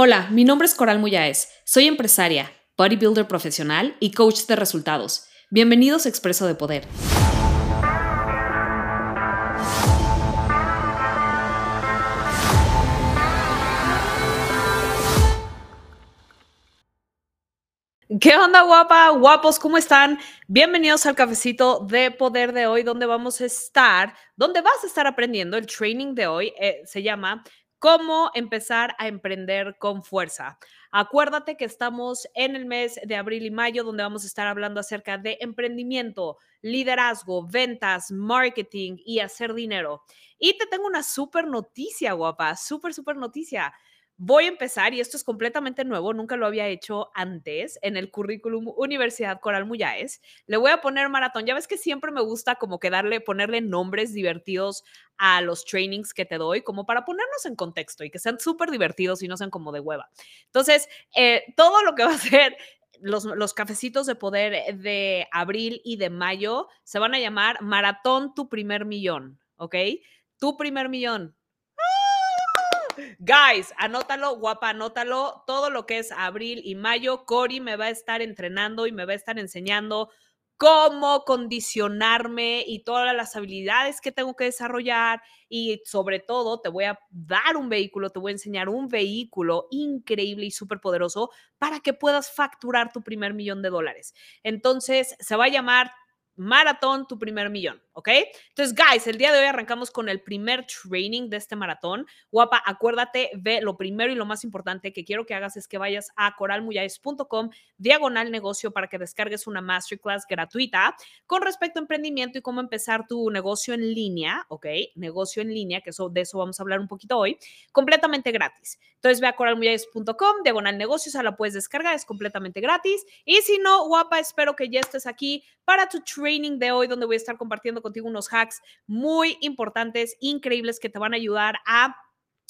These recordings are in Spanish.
Hola, mi nombre es Coral Muyáez. Soy empresaria, bodybuilder profesional y coach de resultados. Bienvenidos a Expreso de Poder. ¿Qué onda, guapa? Guapos, ¿cómo están? Bienvenidos al cafecito de poder de hoy, donde vamos a estar, donde vas a estar aprendiendo. El training de hoy eh, se llama cómo empezar a emprender con fuerza. Acuérdate que estamos en el mes de abril y mayo donde vamos a estar hablando acerca de emprendimiento, liderazgo, ventas, marketing y hacer dinero. Y te tengo una súper noticia, guapa, súper, súper noticia. Voy a empezar, y esto es completamente nuevo, nunca lo había hecho antes en el currículum Universidad Coral Muyáez. Le voy a poner maratón. Ya ves que siempre me gusta como que darle, ponerle nombres divertidos a los trainings que te doy, como para ponernos en contexto y que sean súper divertidos y no sean como de hueva. Entonces, eh, todo lo que va a ser los, los, cafecitos de poder de abril y de mayo se van a llamar Maratón Tu Primer Millón, ¿ok? Tu Primer Millón. Guys, anótalo, guapa, anótalo. Todo lo que es abril y mayo, Cori me va a estar entrenando y me va a estar enseñando cómo condicionarme y todas las habilidades que tengo que desarrollar y sobre todo te voy a dar un vehículo, te voy a enseñar un vehículo increíble y súper poderoso para que puedas facturar tu primer millón de dólares. Entonces, se va a llamar Maratón, tu primer millón. ¿Ok? Entonces, guys, el día de hoy arrancamos con el primer training de este maratón. Guapa, acuérdate, ve lo primero y lo más importante que quiero que hagas es que vayas a coralmuyais.com diagonal negocio para que descargues una masterclass gratuita con respecto a emprendimiento y cómo empezar tu negocio en línea, ¿ok? Negocio en línea, que eso, de eso vamos a hablar un poquito hoy, completamente gratis. Entonces, ve a coralmuyais.com diagonal negocio, o la puedes descargar, es completamente gratis. Y si no, guapa, espero que ya estés aquí para tu training de hoy, donde voy a estar compartiendo contigo unos hacks muy importantes, increíbles, que te van a ayudar a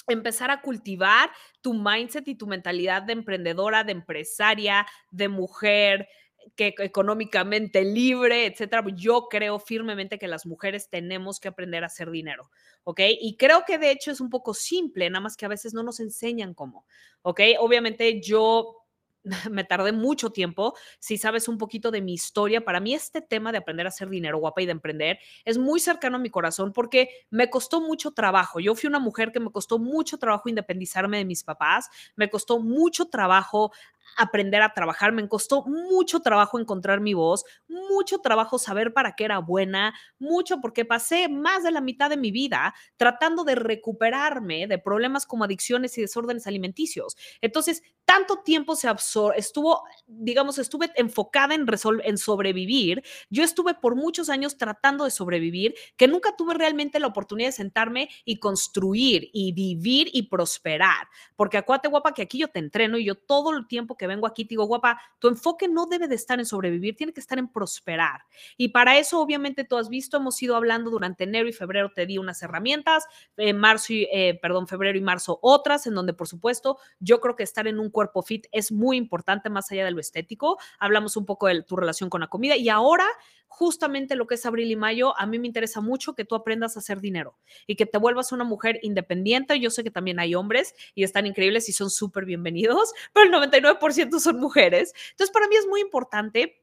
empezar a cultivar tu mindset y tu mentalidad de emprendedora, de empresaria, de mujer que económicamente libre, etcétera. Yo creo firmemente que las mujeres tenemos que aprender a hacer dinero, ¿ok? Y creo que de hecho es un poco simple, nada más que a veces no nos enseñan cómo, ¿ok? Obviamente yo me tardé mucho tiempo. Si sabes un poquito de mi historia, para mí este tema de aprender a hacer dinero guapa y de emprender es muy cercano a mi corazón porque me costó mucho trabajo. Yo fui una mujer que me costó mucho trabajo independizarme de mis papás, me costó mucho trabajo aprender a trabajar, me costó mucho trabajo encontrar mi voz, mucho trabajo saber para qué era buena, mucho porque pasé más de la mitad de mi vida tratando de recuperarme de problemas como adicciones y desórdenes alimenticios. Entonces, tanto tiempo se estuvo, digamos, estuve enfocada en, en sobrevivir. Yo estuve por muchos años tratando de sobrevivir, que nunca tuve realmente la oportunidad de sentarme y construir y vivir y prosperar. Porque acuérdate, guapa, que aquí yo te entreno y yo todo el tiempo que vengo aquí te digo, guapa, tu enfoque no debe de estar en sobrevivir, tiene que estar en prosperar. Y para eso, obviamente, tú has visto, hemos ido hablando durante enero y febrero, te di unas herramientas, en marzo y, eh, perdón, febrero y marzo otras, en donde, por supuesto, yo creo que estar en un cuerpo fit es muy importante más allá de lo estético. Hablamos un poco de tu relación con la comida y ahora justamente lo que es abril y mayo, a mí me interesa mucho que tú aprendas a hacer dinero y que te vuelvas una mujer independiente. Yo sé que también hay hombres y están increíbles y son súper bienvenidos, pero el 99% son mujeres. Entonces, para mí es muy importante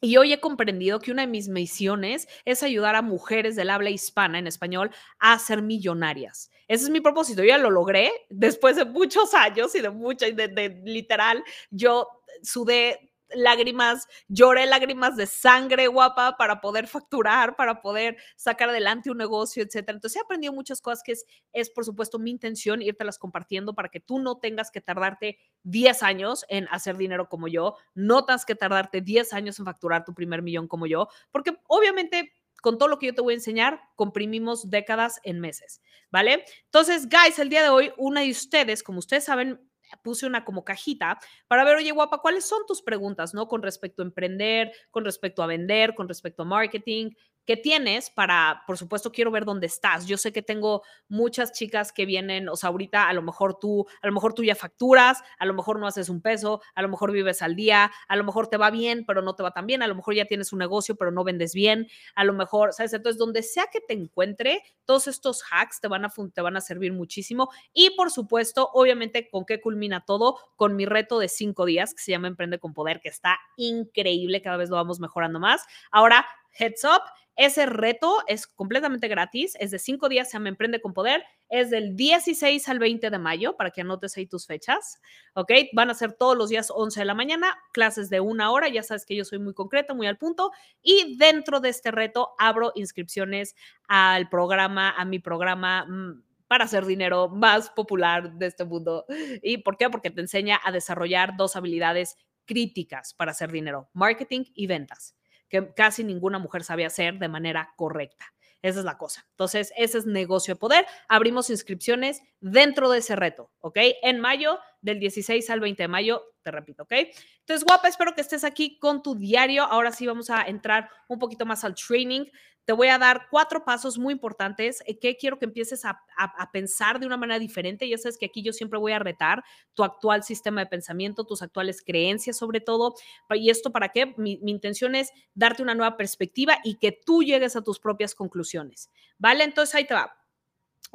y hoy he comprendido que una de mis misiones es ayudar a mujeres del habla hispana en español a ser millonarias. Ese es mi propósito. Yo ya lo logré después de muchos años y de mucha, de, de literal, yo sudé lágrimas, lloré lágrimas de sangre guapa para poder facturar, para poder sacar adelante un negocio, etcétera. Entonces he aprendido muchas cosas que es, es por supuesto mi intención las compartiendo para que tú no tengas que tardarte 10 años en hacer dinero como yo, no tengas que tardarte 10 años en facturar tu primer millón como yo, porque obviamente con todo lo que yo te voy a enseñar, comprimimos décadas en meses, ¿vale? Entonces, guys, el día de hoy, una de ustedes, como ustedes saben, puse una como cajita para ver, oye, guapa, ¿cuáles son tus preguntas, no? Con respecto a emprender, con respecto a vender, con respecto a marketing, que tienes para, por supuesto, quiero ver dónde estás. Yo sé que tengo muchas chicas que vienen, o sea, ahorita a lo mejor tú, a lo mejor tú ya facturas, a lo mejor no haces un peso, a lo mejor vives al día, a lo mejor te va bien, pero no te va tan bien, a lo mejor ya tienes un negocio, pero no vendes bien, a lo mejor, ¿sabes? Entonces, donde sea que te encuentre, todos estos hacks te van a, te van a servir muchísimo. Y, por supuesto, obviamente, ¿con qué culmina todo? Con mi reto de cinco días que se llama Emprende con Poder, que está increíble, cada vez lo vamos mejorando más. Ahora, heads up, ese reto es completamente gratis, es de cinco días, se llama Emprende con Poder, es del 16 al 20 de mayo, para que anotes ahí tus fechas, ¿ok? Van a ser todos los días 11 de la mañana, clases de una hora, ya sabes que yo soy muy concreta, muy al punto, y dentro de este reto abro inscripciones al programa, a mi programa mm, para hacer dinero más popular de este mundo. ¿Y por qué? Porque te enseña a desarrollar dos habilidades críticas para hacer dinero, marketing y ventas que casi ninguna mujer sabe hacer de manera correcta. Esa es la cosa. Entonces, ese es negocio de poder. Abrimos inscripciones dentro de ese reto, ¿ok? En mayo, del 16 al 20 de mayo, te repito, ¿ok? Entonces, guapa, espero que estés aquí con tu diario. Ahora sí vamos a entrar un poquito más al training te voy a dar cuatro pasos muy importantes eh, que quiero que empieces a, pensar de una manera diferente. Ya sabes que aquí yo siempre voy a retar tu actual sistema de pensamiento, tus actuales creencias sobre todo. ¿Y esto para qué? Mi, intención es darte una nueva perspectiva y que tú llegues a tus propias conclusiones. ¿Vale? Entonces ahí te va.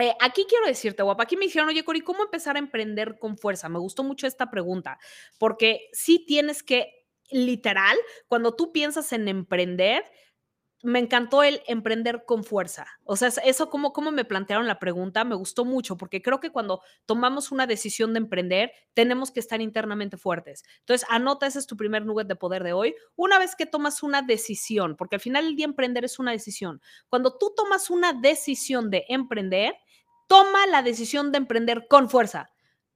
Eh, aquí quiero decirte, guapa, aquí me dijeron, oye, Cori, ¿cómo empezar a emprender con fuerza? Me gustó mucho esta pregunta, porque sí tienes que, literal, cuando tú piensas en emprender, me encantó el emprender con fuerza. O sea, eso como, como me plantearon la pregunta, me gustó mucho, porque creo que cuando tomamos una decisión de emprender, tenemos que estar internamente fuertes. Entonces, anota, ese es tu primer nugget de poder de hoy. Una vez que tomas una decisión, porque al final el día emprender es una decisión. Cuando tú tomas una decisión de emprender, toma la decisión de emprender con fuerza.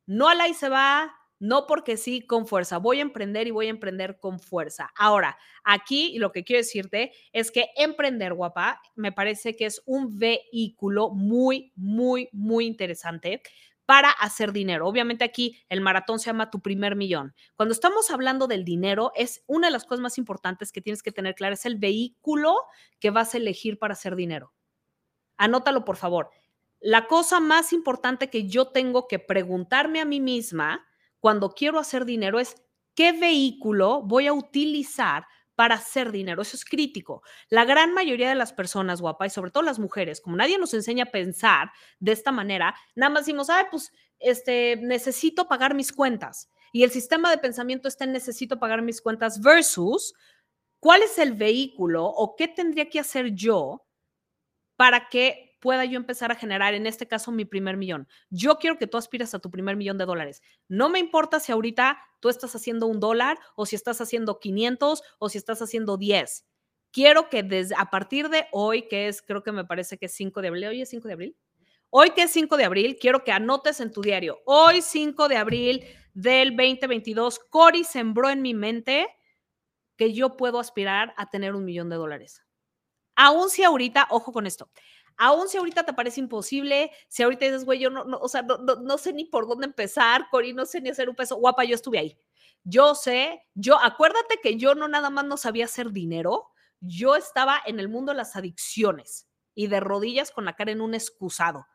No a la y se va, no porque sí, con fuerza. Voy a emprender y voy a emprender con fuerza. Ahora, aquí lo que quiero decirte es que emprender, guapa, me parece que es un vehículo muy, muy, muy interesante para hacer dinero. Obviamente aquí el maratón se llama tu primer millón. Cuando estamos hablando del dinero, es una de las cosas más importantes que tienes que tener claro, es el vehículo que vas a elegir para hacer dinero. Anótalo, por favor. La cosa más importante que yo tengo que preguntarme a mí misma cuando quiero hacer dinero es qué vehículo voy a utilizar para hacer dinero. Eso es crítico. La gran mayoría de las personas, guapa, y sobre todo las mujeres, como nadie nos enseña a pensar de esta manera, nada más decimos, ay, pues, este, necesito pagar mis cuentas. Y el sistema de pensamiento está en necesito pagar mis cuentas versus cuál es el vehículo o qué tendría que hacer yo para que pueda yo empezar a generar, en este caso, mi primer millón. Yo quiero que tú aspires a tu primer millón de dólares. No me importa si ahorita tú estás haciendo un dólar o si estás haciendo 500 o si estás haciendo 10. Quiero que desde a partir de hoy, que es, creo que me parece que es 5 de abril, hoy es 5 de abril. Hoy que es 5 de abril, quiero que anotes en tu diario. Hoy 5 de abril del 2022, Cori sembró en mi mente que yo puedo aspirar a tener un millón de dólares. Aún si ahorita, ojo con esto, Aún si ahorita te parece imposible, si ahorita dices, güey, yo no, no o sea, no, no, sé ni por dónde empezar, Cori, no sé ni hacer un peso, guapa, yo estuve ahí. Yo sé, yo, acuérdate que yo no nada más no sabía hacer dinero, yo estaba en el mundo de las adicciones y de rodillas con la cara en un excusado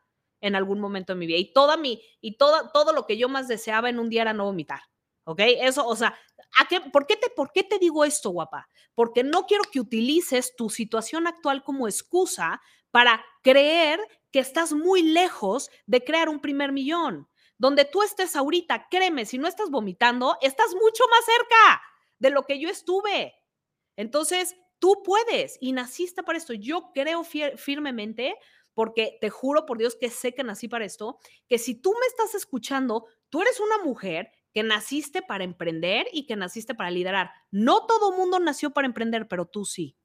en algún momento de mi vida. Y toda mi, y todo, todo lo que yo más deseaba en un día era no vomitar. ¿Ok? Eso, o sea, ¿a qué, por, qué te, ¿por qué te digo esto, guapa? Porque no quiero que utilices tu situación actual como excusa para creer que estás muy lejos de crear un primer millón. Donde tú estés ahorita, créeme, si no estás vomitando, estás mucho más cerca de lo que yo estuve. Entonces, tú puedes y naciste para esto. Yo creo firmemente, porque te juro por Dios que sé que nací para esto, que si tú me estás escuchando, tú eres una mujer que naciste para emprender y que naciste para liderar. No todo mundo nació para emprender, pero tú sí.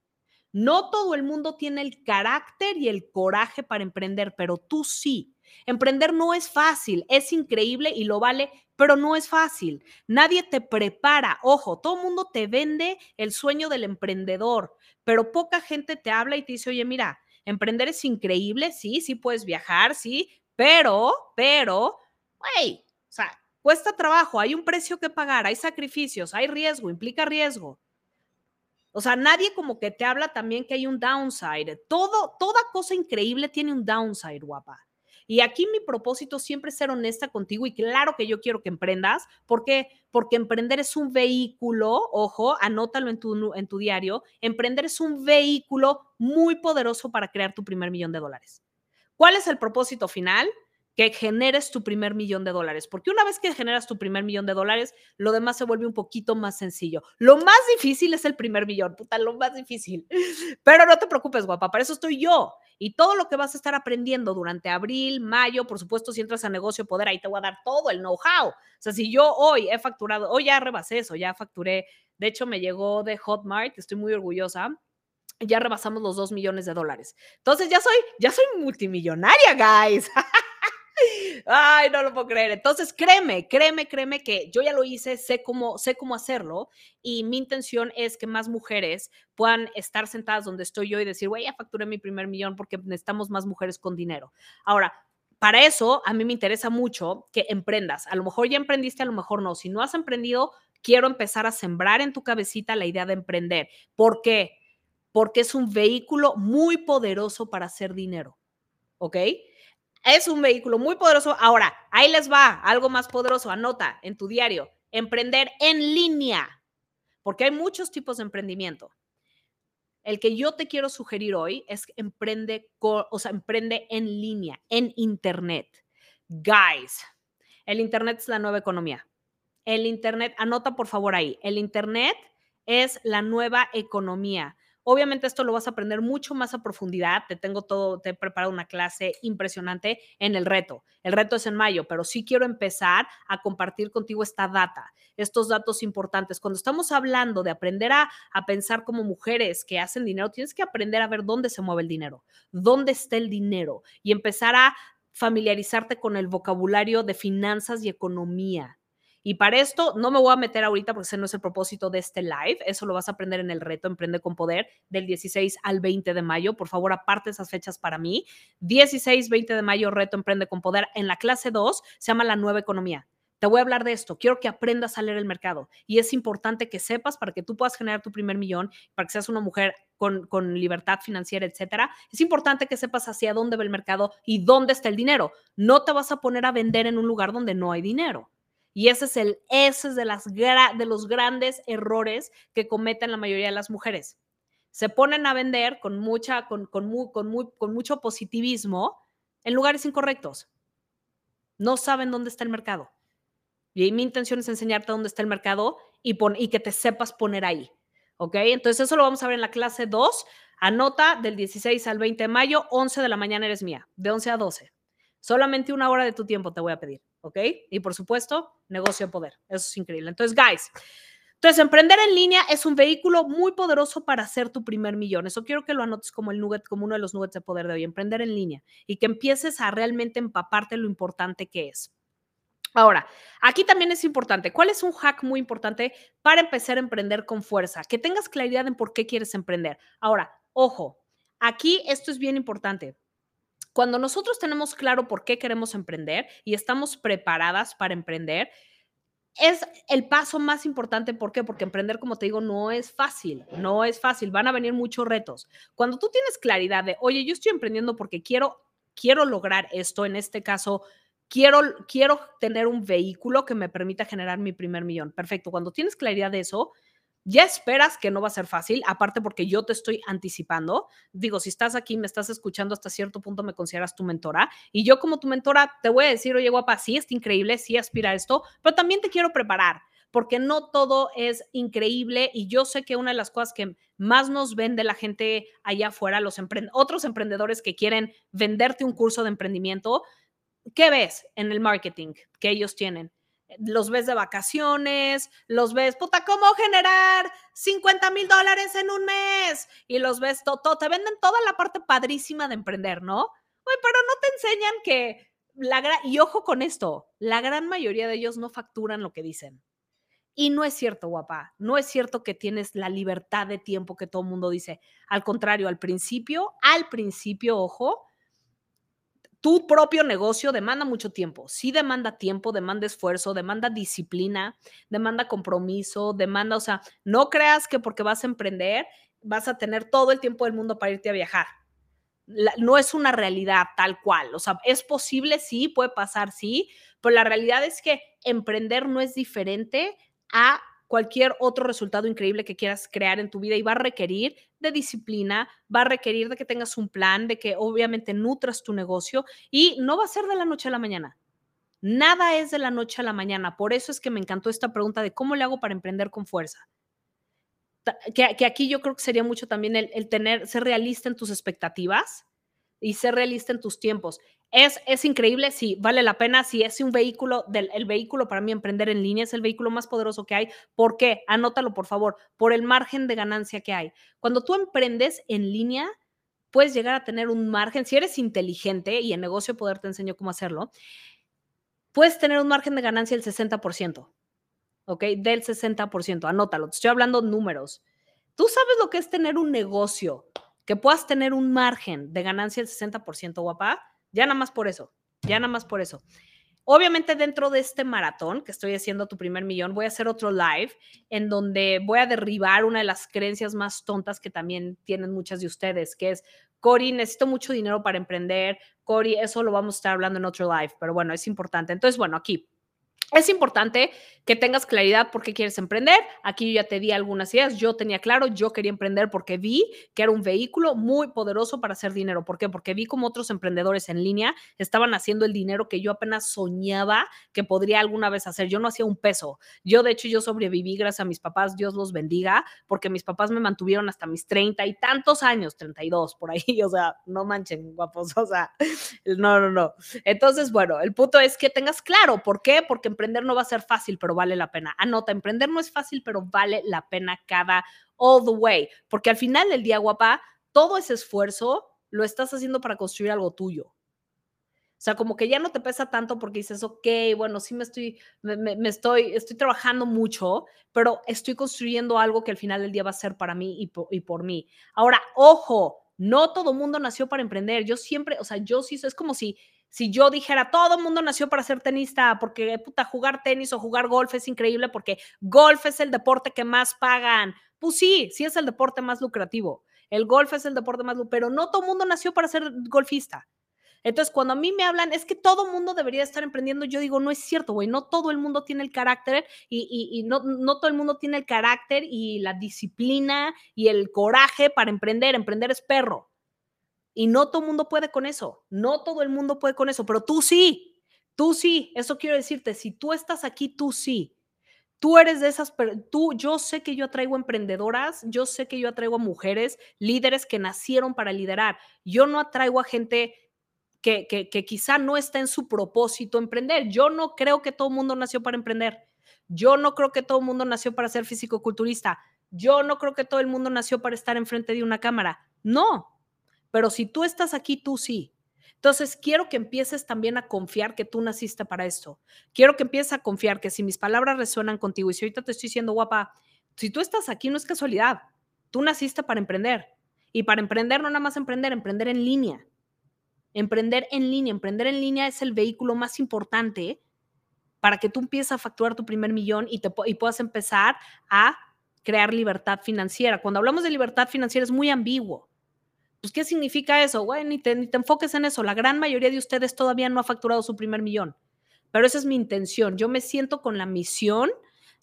No todo el mundo tiene el carácter y el coraje para emprender, pero tú sí. Emprender no es fácil, es increíble y lo vale, pero no es fácil. Nadie te prepara. Ojo, todo el mundo te vende el sueño del emprendedor, pero poca gente te habla y te dice, oye, mira, emprender es increíble, sí, sí puedes viajar, sí, pero, pero, güey, o sea, cuesta trabajo, hay un precio que pagar, hay sacrificios, hay riesgo, implica riesgo. O sea, nadie como que te habla también que hay un downside. Todo, toda cosa increíble tiene un downside, guapa. Y aquí mi propósito siempre es ser honesta contigo y claro que yo quiero que emprendas. ¿Por qué? Porque emprender es un vehículo, ojo, anótalo en tu, en tu diario, emprender es un vehículo muy poderoso para crear tu primer millón de dólares. ¿Cuál es el propósito final? Que generes tu primer millón de dólares, porque una vez que generas tu primer millón de dólares, lo demás se vuelve un poquito más sencillo. Lo más difícil es el primer millón, puta, lo más difícil. Pero no te preocupes, guapa, para eso estoy yo. Y todo lo que vas a estar aprendiendo durante abril, mayo, por supuesto, si entras a negocio poder, ahí te voy a dar todo el know-how. O sea, si yo hoy he facturado, hoy ya rebasé eso, ya facturé, de hecho me llegó de Hotmart, estoy muy orgullosa ya rebasamos los dos millones de dólares. Entonces ya soy, ya soy multimillonaria, guys. Ay, no lo puedo creer. Entonces, créeme, créeme, créeme que yo ya lo hice, sé cómo, sé cómo hacerlo y mi intención es que más mujeres puedan estar sentadas donde estoy yo y decir, güey, ya facturé mi primer millón porque necesitamos más mujeres con dinero. Ahora, para eso, a mí me interesa mucho que emprendas. A lo mejor ya emprendiste, a lo mejor no. Si no has emprendido, quiero empezar a sembrar en tu cabecita la idea de emprender. ¿Por qué? Porque es un vehículo muy poderoso para hacer dinero. ¿Ok? Es un vehículo muy poderoso. Ahora, ahí les va, algo más poderoso, anota en tu diario, emprender en línea, porque hay muchos tipos de emprendimiento. El que yo te quiero sugerir hoy es emprende, o sea, emprende en línea, en Internet. Guys, el Internet es la nueva economía. El Internet, anota por favor ahí, el Internet es la nueva economía. Obviamente esto lo vas a aprender mucho más a profundidad. Te tengo todo, te he preparado una clase impresionante en el reto. El reto es en mayo, pero sí quiero empezar a compartir contigo esta data, estos datos importantes. Cuando estamos hablando de aprender a, a pensar como mujeres que hacen dinero, tienes que aprender a ver dónde se mueve el dinero, dónde está el dinero y empezar a familiarizarte con el vocabulario de finanzas y economía. Y para esto no me voy a meter ahorita porque ese no es el propósito de este live. Eso lo vas a aprender en el reto Emprende con Poder del 16 al 20 de mayo. Por favor, aparte esas fechas para mí. 16, 20 de mayo, reto Emprende con Poder. En la clase 2 se llama la nueva economía. Te voy a hablar de esto. Quiero que aprendas a leer el mercado. Y es importante que sepas para que tú puedas generar tu primer millón, para que seas una mujer con, con, libertad financiera, etcétera, es importante que sepas hacia dónde va el mercado y dónde está el dinero. No te vas a poner a vender en un lugar donde no hay dinero. Y ese es, el, ese es de, las, de los grandes errores que cometen la mayoría de las mujeres. Se ponen a vender con, mucha, con, con, con, muy, con mucho positivismo en lugares incorrectos. No saben dónde está el mercado. Y mi intención es enseñarte dónde está el mercado y, pon, y que te sepas poner ahí. ¿Ok? Entonces eso lo vamos a ver en la clase 2. Anota del 16 al 20 de mayo, 11 de la mañana eres mía, de 11 a 12. Solamente una hora de tu tiempo te voy a pedir. ¿Ok? Y por supuesto, negocio de poder. Eso es increíble. Entonces, guys, entonces emprender en línea es un vehículo muy poderoso para hacer tu primer millón. Eso quiero que lo anotes como el nugget, como uno de los nuggets de poder de hoy, emprender en línea y que empieces a realmente empaparte lo importante que es. Ahora, aquí también es importante, ¿cuál es un hack muy importante para empezar a emprender con fuerza? Que tengas claridad en por qué quieres emprender. Ahora, ojo, aquí esto es bien importante. Cuando nosotros tenemos claro por qué queremos emprender y estamos preparadas para emprender, es el paso más importante. ¿Por qué? Porque emprender, como te digo, no es fácil, no es fácil, van a venir muchos retos. Cuando tú tienes claridad de, oye, yo estoy emprendiendo porque quiero, quiero lograr esto, en este caso, quiero, quiero tener un vehículo que me permita generar mi primer millón. Perfecto, cuando tienes claridad de eso, ya esperas que no va a ser fácil, aparte porque yo te estoy anticipando. Digo, si estás aquí, me estás escuchando hasta cierto punto, me consideras tu mentora. Y yo como tu mentora te voy a decir, oye, guapa, sí, está increíble, sí aspira a esto, pero también te quiero preparar porque no todo es increíble y yo sé que una de las cosas que más nos vende la gente allá afuera, los otros emprendedores que quieren venderte un curso de emprendimiento, ¿qué ves en el marketing que ellos tienen? Los ves de vacaciones, los ves, puta, ¿cómo generar 50 mil dólares en un mes? Y los ves, todo, te venden toda la parte padrísima de emprender, ¿no? Uy, pero no te enseñan que la y ojo con esto, la gran mayoría de ellos no facturan lo que dicen. Y no es cierto, guapa, no es cierto que tienes la libertad de tiempo que todo el mundo dice. Al contrario, al principio, al principio, ojo, tu propio negocio demanda mucho tiempo. Sí demanda tiempo, demanda esfuerzo, demanda disciplina, demanda compromiso, demanda, o sea, no creas que porque vas a emprender vas a tener todo el tiempo del mundo para irte a viajar. no es una realidad tal cual. O sea, es posible, sí, puede pasar, sí, pero la realidad es que emprender no es diferente a cualquier otro resultado increíble que quieras crear en tu vida y va a requerir de disciplina, va a requerir de que tengas un plan, de que obviamente nutras tu negocio y no va a ser de la noche a la mañana. Nada es de la noche a la mañana. Por eso es que me encantó esta pregunta de cómo le hago para emprender con fuerza. Que, aquí yo creo que sería mucho también el, el tener, ser realista en tus expectativas y ser realista en tus tiempos. Es, es increíble, sí, vale la pena, si es un vehículo, del, el vehículo para mí emprender en línea es el vehículo más poderoso que hay. ¿Por qué? Anótalo, por favor, por el margen de ganancia que hay. Cuando tú emprendes en línea, puedes llegar a tener un margen, si eres inteligente y en negocio poder te enseño cómo hacerlo, puedes tener un margen de ganancia del 60%, ¿ok? Del 60%, anótalo, te estoy hablando números. Tú sabes lo que es tener un negocio, que puedas tener un margen de ganancia del 60%, guapa ya nada más por eso, ya nada más por eso. Obviamente dentro de este maratón que estoy haciendo tu primer millón, voy a hacer otro live en donde voy a derribar una de las creencias más tontas que también tienen muchas de ustedes, que es, Cori, necesito mucho dinero para emprender. Cori, eso lo vamos a estar hablando en otro live, pero bueno, es importante. Entonces, bueno, aquí es importante que tengas claridad por qué quieres emprender. Aquí yo ya te di algunas ideas. Yo tenía claro, yo quería emprender porque vi que era un vehículo muy poderoso para hacer dinero. ¿Por qué? Porque vi como otros emprendedores en línea estaban haciendo el dinero que yo apenas soñaba que podría alguna vez hacer. Yo no hacía un peso. Yo, de hecho, yo sobreviví gracias a mis papás. Dios los bendiga, porque mis papás me mantuvieron hasta mis treinta y tantos años, 32 por ahí. O sea, no manchen, guapos. O sea, no, no, no. Entonces, bueno, el punto es que tengas claro por qué, porque emprender no va a ser fácil, pero vale la pena. Anota, emprender no es fácil, pero vale la pena cada all the way, porque al final del día, guapa, todo ese esfuerzo lo estás haciendo para construir algo tuyo. O sea, como que ya no te pesa tanto porque dices, ok, bueno, sí me estoy, me, estoy, estoy trabajando mucho, pero estoy construyendo algo que al final del día va a ser para mí y por, y por mí. Ahora, ojo, no todo mundo nació para emprender. Yo siempre, o sea, yo sí, es como si si yo dijera, todo el mundo nació para ser tenista, porque puta, jugar tenis o jugar golf es increíble, porque golf es el deporte que más pagan. Pues sí, sí es el deporte más lucrativo. El golf es el deporte más lucrativo, pero no todo el mundo nació para ser golfista. Entonces, cuando a mí me hablan, es que todo el mundo debería estar emprendiendo, yo digo, no es cierto, güey, no todo el mundo tiene el carácter y, y no, no todo el mundo tiene el carácter y la disciplina y el coraje para emprender. Emprender es perro. Y no todo el mundo puede con eso, no todo el mundo puede con eso, pero tú sí, tú sí, eso quiero decirte, si tú estás aquí, tú sí. Tú eres de esas, tú, yo sé que yo atraigo emprendedoras, yo sé que yo atraigo a mujeres, líderes que nacieron para liderar. Yo no atraigo a gente que, que, que quizá no está en su propósito emprender. Yo no creo que todo el mundo nació para emprender. Yo no creo que todo el mundo nació para ser físico-culturista. Yo no creo que todo el mundo nació para estar enfrente de una cámara. No, pero si tú estás aquí, tú sí. Entonces, quiero que empieces también a confiar que tú naciste para esto. Quiero que empieces a confiar que si mis palabras resuenan contigo y si ahorita te estoy diciendo, guapa, si tú estás aquí no es casualidad. Tú naciste para emprender. Y para emprender no nada más emprender, emprender en línea. Emprender en línea, emprender en línea es el vehículo más importante para que tú empieces a facturar tu primer millón y, te, y puedas empezar a crear libertad financiera. Cuando hablamos de libertad financiera es muy ambiguo. Pues, ¿qué significa eso? Güey, ni te, ni te enfoques en eso. La gran mayoría de ustedes todavía no ha facturado su primer millón. Pero esa es mi intención. Yo me siento con la misión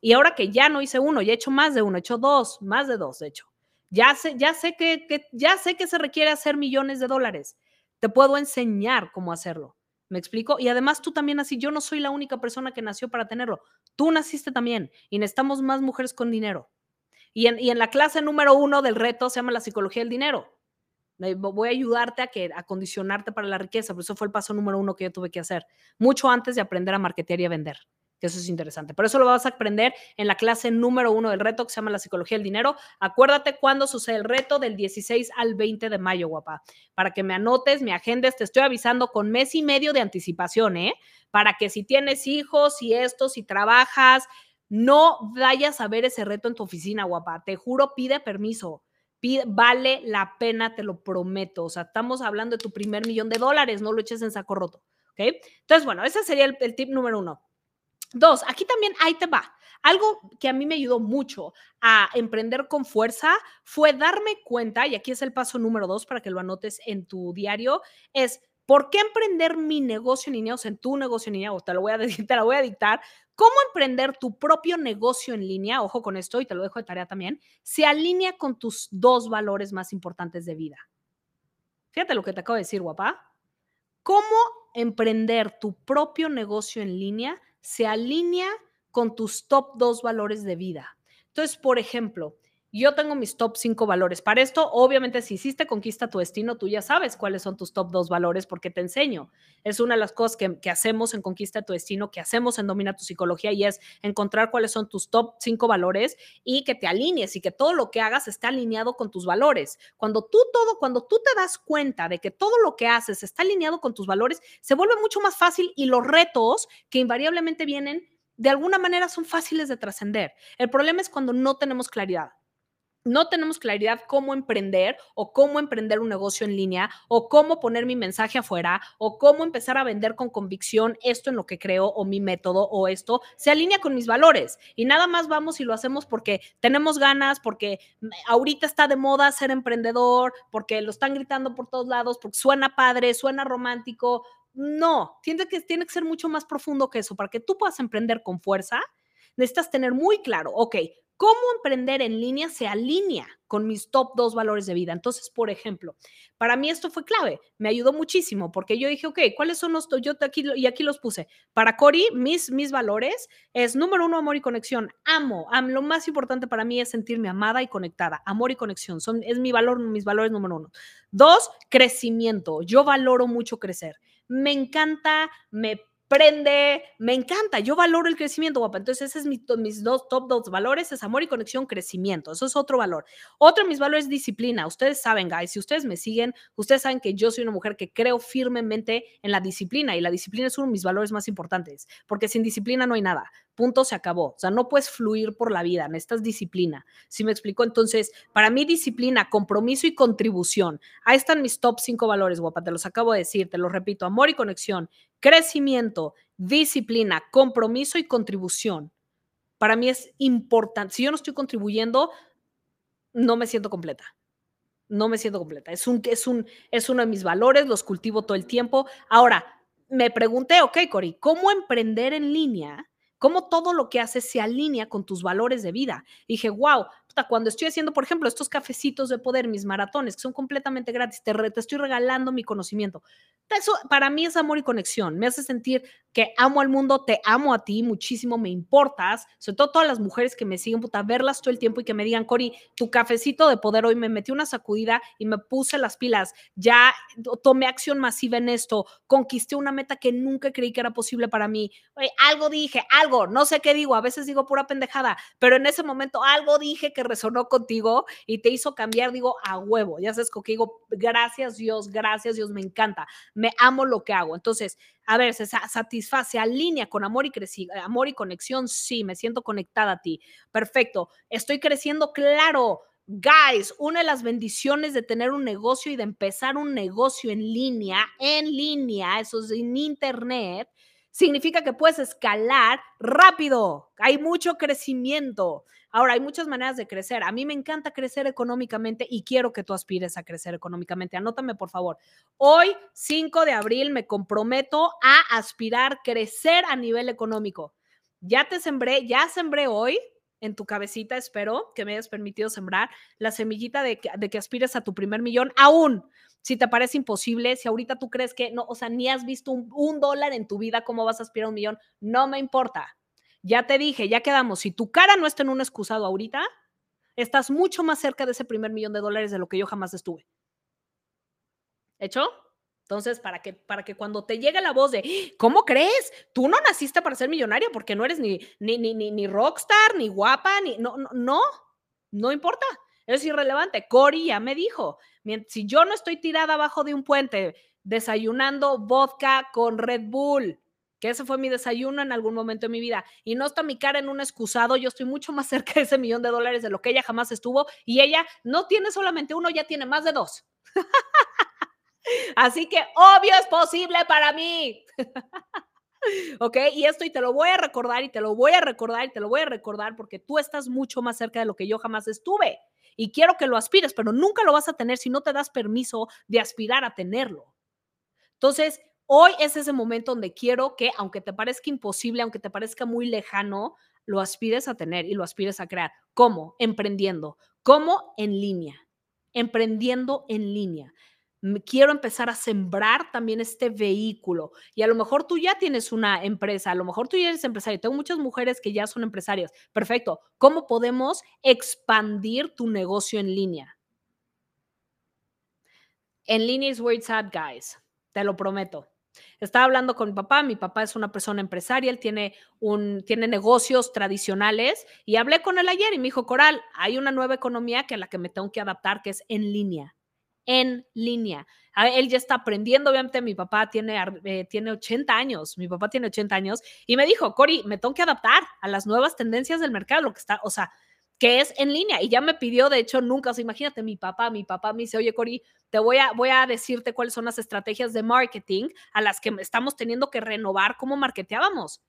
y ahora que ya no hice uno, ya he hecho más de uno, he hecho dos, más de dos, de hecho. Ya sé, ya sé que, que, ya sé que se requiere hacer millones de dólares. Te puedo enseñar cómo hacerlo. ¿Me explico? Y además tú también así, yo no soy la única persona que nació para tenerlo. Tú naciste también y necesitamos más mujeres con dinero. Y en, y en la clase número uno del reto se llama la psicología del dinero voy a ayudarte a, que, a condicionarte para la riqueza, por eso fue el paso número uno que yo tuve que hacer, mucho antes de aprender a marketear y a vender, que eso es interesante. Pero eso lo vas a aprender en la clase número uno del reto que se llama la psicología del dinero. Acuérdate cuándo sucede el reto del 16 al 20 de mayo, guapa, para que me anotes, me agendes, te estoy avisando con mes y medio de anticipación, ¿eh? Para que si tienes hijos, y esto, si trabajas, no vayas a ver ese reto en tu oficina, guapa. Te juro, pide permiso vale la pena, te lo prometo. O sea, estamos hablando de tu primer millón de dólares, no lo eches en saco roto. ¿Ok? Entonces, bueno, ese sería el, tip número uno. Dos, aquí también ahí te va. Algo que a mí me ayudó mucho a emprender con fuerza fue darme cuenta, y aquí es el paso número dos para que lo anotes en tu diario, es ¿por qué emprender mi negocio en línea, o sea, en tu negocio en línea, o te lo voy a te lo voy a dictar, cómo emprender tu propio negocio en línea, ojo con esto y te lo dejo de tarea también, se alinea con tus dos valores más importantes de vida. Fíjate lo que te acabo de decir, guapa. ¿Cómo emprender tu propio negocio en línea se alinea con tus top dos valores de vida? Entonces, por ejemplo, yo tengo mis top cinco valores. Para esto, obviamente, si hiciste Conquista tu Destino, tú ya sabes cuáles son tus top dos valores porque te enseño. Es una de las cosas que, hacemos en Conquista tu Destino, que hacemos en Domina tu Psicología y es encontrar cuáles son tus top cinco valores y que te alinees y que todo lo que hagas esté alineado con tus valores. Cuando tú todo, cuando tú te das cuenta de que todo lo que haces está alineado con tus valores, se vuelve mucho más fácil y los retos que invariablemente vienen de alguna manera son fáciles de trascender. El problema es cuando no tenemos claridad no tenemos claridad cómo emprender o cómo emprender un negocio en línea o cómo poner mi mensaje afuera o cómo empezar a vender con convicción esto en lo que creo o mi método o esto se alinea con mis valores y nada más vamos y lo hacemos porque tenemos ganas, porque ahorita está de moda ser emprendedor, porque lo están gritando por todos lados, porque suena padre, suena romántico. No, tiene que, tiene que ser mucho más profundo que eso. Para que tú puedas emprender con fuerza, necesitas tener muy claro, ok, cómo emprender en línea se alinea con mis top dos valores de vida. Entonces, por ejemplo, para mí esto fue clave, me ayudó muchísimo porque yo dije, ok, ¿cuáles son los, yo aquí, y aquí los puse. Para Cori, mis, mis valores es número uno, amor y conexión. Amo, lo más importante para mí es sentirme amada y conectada. Amor y conexión son, es mi valor, mis valores número uno. Dos, crecimiento. Yo valoro mucho crecer. Me encanta, me prende, me encanta, yo valoro el crecimiento, guapa. Entonces, ese es mi, mis dos top dos valores, es amor y conexión, crecimiento. Eso es otro valor. Otro de mis valores es disciplina. Ustedes saben, guys, si ustedes me siguen, ustedes saben que yo soy una mujer que creo firmemente en la disciplina y la disciplina es uno de mis valores más importantes, porque sin disciplina no hay nada. Punto, se acabó. O sea, no puedes fluir por la vida, necesitas disciplina. ¿Sí me explico? Entonces, para mí, disciplina, compromiso y contribución. Ahí están mis top cinco valores, guapa. Te los acabo de decir, te los repito. Amor y conexión, crecimiento, disciplina, compromiso y contribución. Para mí es importante. Si yo no estoy contribuyendo, no me siento completa. No me siento completa. Es, un, es, un, es uno de mis valores, los cultivo todo el tiempo. Ahora, me pregunté, ok, Cori, ¿cómo emprender en línea? ¿Cómo todo lo que haces se alinea con tus valores de vida? dije, wow, cuando estoy haciendo, por ejemplo, estos cafecitos de poder, mis maratones, que son completamente gratis, te, te estoy regalando mi conocimiento. Eso para mí es amor y conexión. Me hace sentir que amo al mundo, te amo a ti muchísimo, me importas. Sobre todo todas las mujeres que me siguen, puta, verlas todo el tiempo y que me digan, Cori, tu cafecito de poder hoy me metí una sacudida y me puse las pilas. Ya tomé acción masiva en esto, conquisté una meta que nunca creí que era posible para mí. algo dije, algo, no sé qué digo, a veces digo pura pendejada, pero en ese momento algo dije que resonó contigo y te hizo cambiar, digo, a huevo. Ya sabes, que digo, gracias Dios, gracias Dios, me encanta, me amo lo que hago. Entonces, a ver, se satisface, alinea con amor y amor y conexión, sí, me siento conectada a ti. Perfecto, estoy creciendo, claro. Guys, una de las bendiciones de tener un negocio y de empezar un negocio en línea, en línea, eso es en internet, significa que puedes escalar rápido. Hay mucho crecimiento. Ahora, hay muchas maneras de crecer. A mí me encanta crecer económicamente y quiero que tú aspires a crecer económicamente. Anótame, por favor. Hoy, 5 de abril, me comprometo a aspirar, crecer a nivel económico. Ya te sembré, ya sembré hoy en tu cabecita, espero que me hayas permitido sembrar la semillita de que, de que aspires a tu primer millón. Aún, si te parece imposible, si ahorita tú crees que no, o sea, ni has visto un, un dólar en tu vida, ¿cómo vas a aspirar a un millón? No me importa ya te dije, ya quedamos. Si tu cara no está en un excusado ahorita, estás mucho más cerca de ese primer millón de dólares de lo que yo jamás estuve. ¿Hecho? Entonces, para que, para que cuando te llegue la voz de, ¿cómo crees? Tú no naciste para ser millonario porque no eres ni, ni, ni, ni, rockstar, ni guapa, ni, no, no, no, no importa. Es irrelevante. Cory ya me dijo, si yo no estoy tirada abajo de un puente desayunando vodka con Red Bull, que ese fue mi desayuno en algún momento de mi vida. Y no está mi cara en un excusado, yo estoy mucho más cerca de ese millón de dólares de lo que ella jamás estuvo y ella no tiene solamente uno, ya tiene más de dos. Así que obvio es posible para mí. ¿Ok? Y esto y te lo voy a recordar y te lo voy a recordar y te lo voy a recordar porque tú estás mucho más cerca de lo que yo jamás estuve. Y quiero que lo aspires, pero nunca lo vas a tener si no te das permiso de aspirar a tenerlo. Entonces, Hoy es ese momento donde quiero que, aunque te parezca imposible, aunque te parezca muy lejano, lo aspires a tener y lo aspires a crear. ¿Cómo? Emprendiendo. ¿Cómo? En línea. Emprendiendo en línea. Quiero empezar a sembrar también este vehículo. Y a lo mejor tú ya tienes una empresa, a lo mejor tú ya eres empresario. Tengo muchas mujeres que ya son empresarias. Perfecto. ¿Cómo podemos expandir tu negocio en línea? En línea is where it's at, guys. Te lo prometo. Estaba hablando con mi papá, mi papá es una persona empresaria, él tiene, un, tiene negocios tradicionales y hablé con él ayer y me dijo, Coral, hay una nueva economía que a la que me tengo que adaptar, que es en línea, en línea. Él ya está aprendiendo, obviamente mi papá tiene, eh, tiene 80 años, mi papá tiene 80 años y me dijo, Cori, me tengo que adaptar a las nuevas tendencias del mercado, lo que está, o sea, que es en línea. Y ya me pidió, de hecho, nunca, o sea, imagínate, mi papá, mi papá me dice, oye, Cori, te voy a, voy a decirte cuáles son las estrategias de marketing a las que estamos teniendo que renovar cómo marketeábamos. O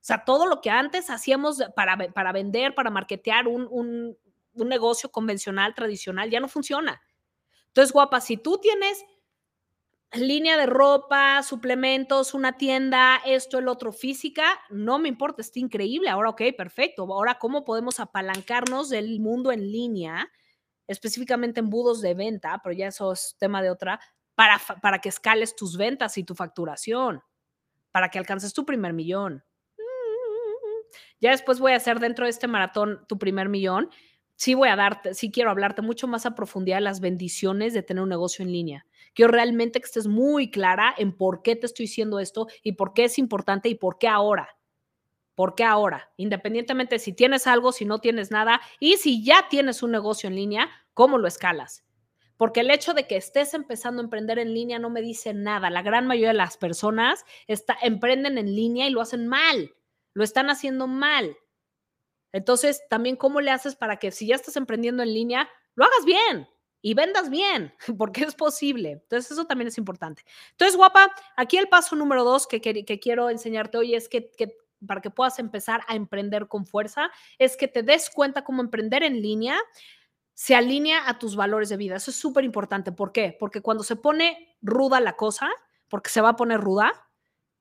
sea, todo lo que antes hacíamos para, para vender, para marketear un, un, un negocio convencional, tradicional, ya no funciona. Entonces, guapa, si tú tienes línea de ropa, suplementos, una tienda, esto, el otro, física, no me importa, está increíble. Ahora, ok, perfecto. Ahora, ¿cómo podemos apalancarnos del mundo en línea, específicamente embudos de venta, pero ya eso es tema de otra, para, para que escales tus ventas y tu facturación, para que alcances tu primer millón? Ya después voy a hacer dentro de este maratón tu primer millón. Sí voy a darte, sí quiero hablarte mucho más a profundidad de las bendiciones de tener un negocio en línea Quiero realmente que estés muy clara en por qué te estoy diciendo esto y por qué es importante y por qué ahora. ¿Por qué ahora? Independientemente si tienes algo, si no tienes nada y si ya tienes un negocio en línea, ¿cómo lo escalas? Porque el hecho de que estés empezando a emprender en línea no me dice nada. La gran mayoría de las personas emprenden en línea y lo hacen mal. Lo están haciendo mal. Entonces, también, ¿cómo le haces para que si ya estás emprendiendo en línea, lo hagas bien? Y vendas bien, porque es posible. Entonces, eso también es importante. Entonces, guapa, aquí el paso número dos que, quiero enseñarte hoy es que, para que puedas empezar a emprender con fuerza, es que te des cuenta cómo emprender en línea se alinea a tus valores de vida. Eso es súper importante. ¿Por qué? Porque cuando se pone ruda la cosa, porque se va a poner ruda,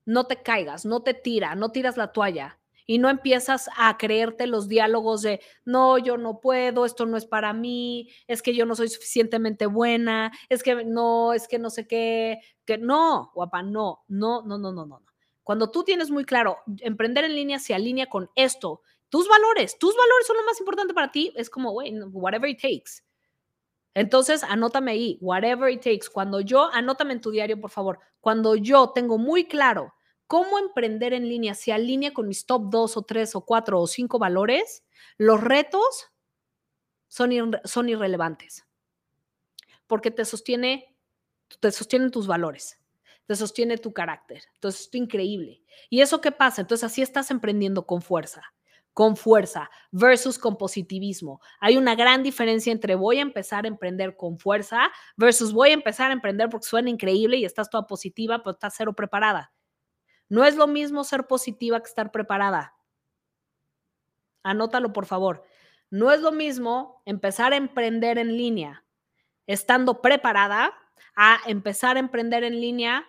no te caigas, no te tira, no tiras la toalla y no empiezas a creerte los diálogos de, no, yo no puedo, esto no es para mí, es que yo no soy suficientemente buena, es que no, es que no sé qué, que no, guapa, no, no, no, no, no, no. Cuando tú tienes muy claro, emprender en línea se alinea con esto, tus valores, tus valores son lo más importante para ti, es como, güey, whatever it takes. Entonces, anótame ahí, whatever it takes. Cuando yo, anótame en tu diario, por favor, cuando yo tengo muy claro cómo emprender en línea se alinea con mis top 2 o 3 o 4 o 5 valores, los retos son, son irrelevantes. Porque te sostiene, te sostienen tus valores, te sostiene tu carácter. Entonces, esto es increíble. ¿Y eso qué pasa? Entonces, así estás emprendiendo con fuerza con fuerza versus con positivismo. Hay una gran diferencia entre voy a empezar a emprender con fuerza versus voy a empezar a emprender porque suena increíble y estás toda positiva, pero estás cero preparada. No es lo mismo ser positiva que estar preparada. Anótalo, por favor. No es lo mismo empezar a emprender en línea estando preparada a empezar a emprender en línea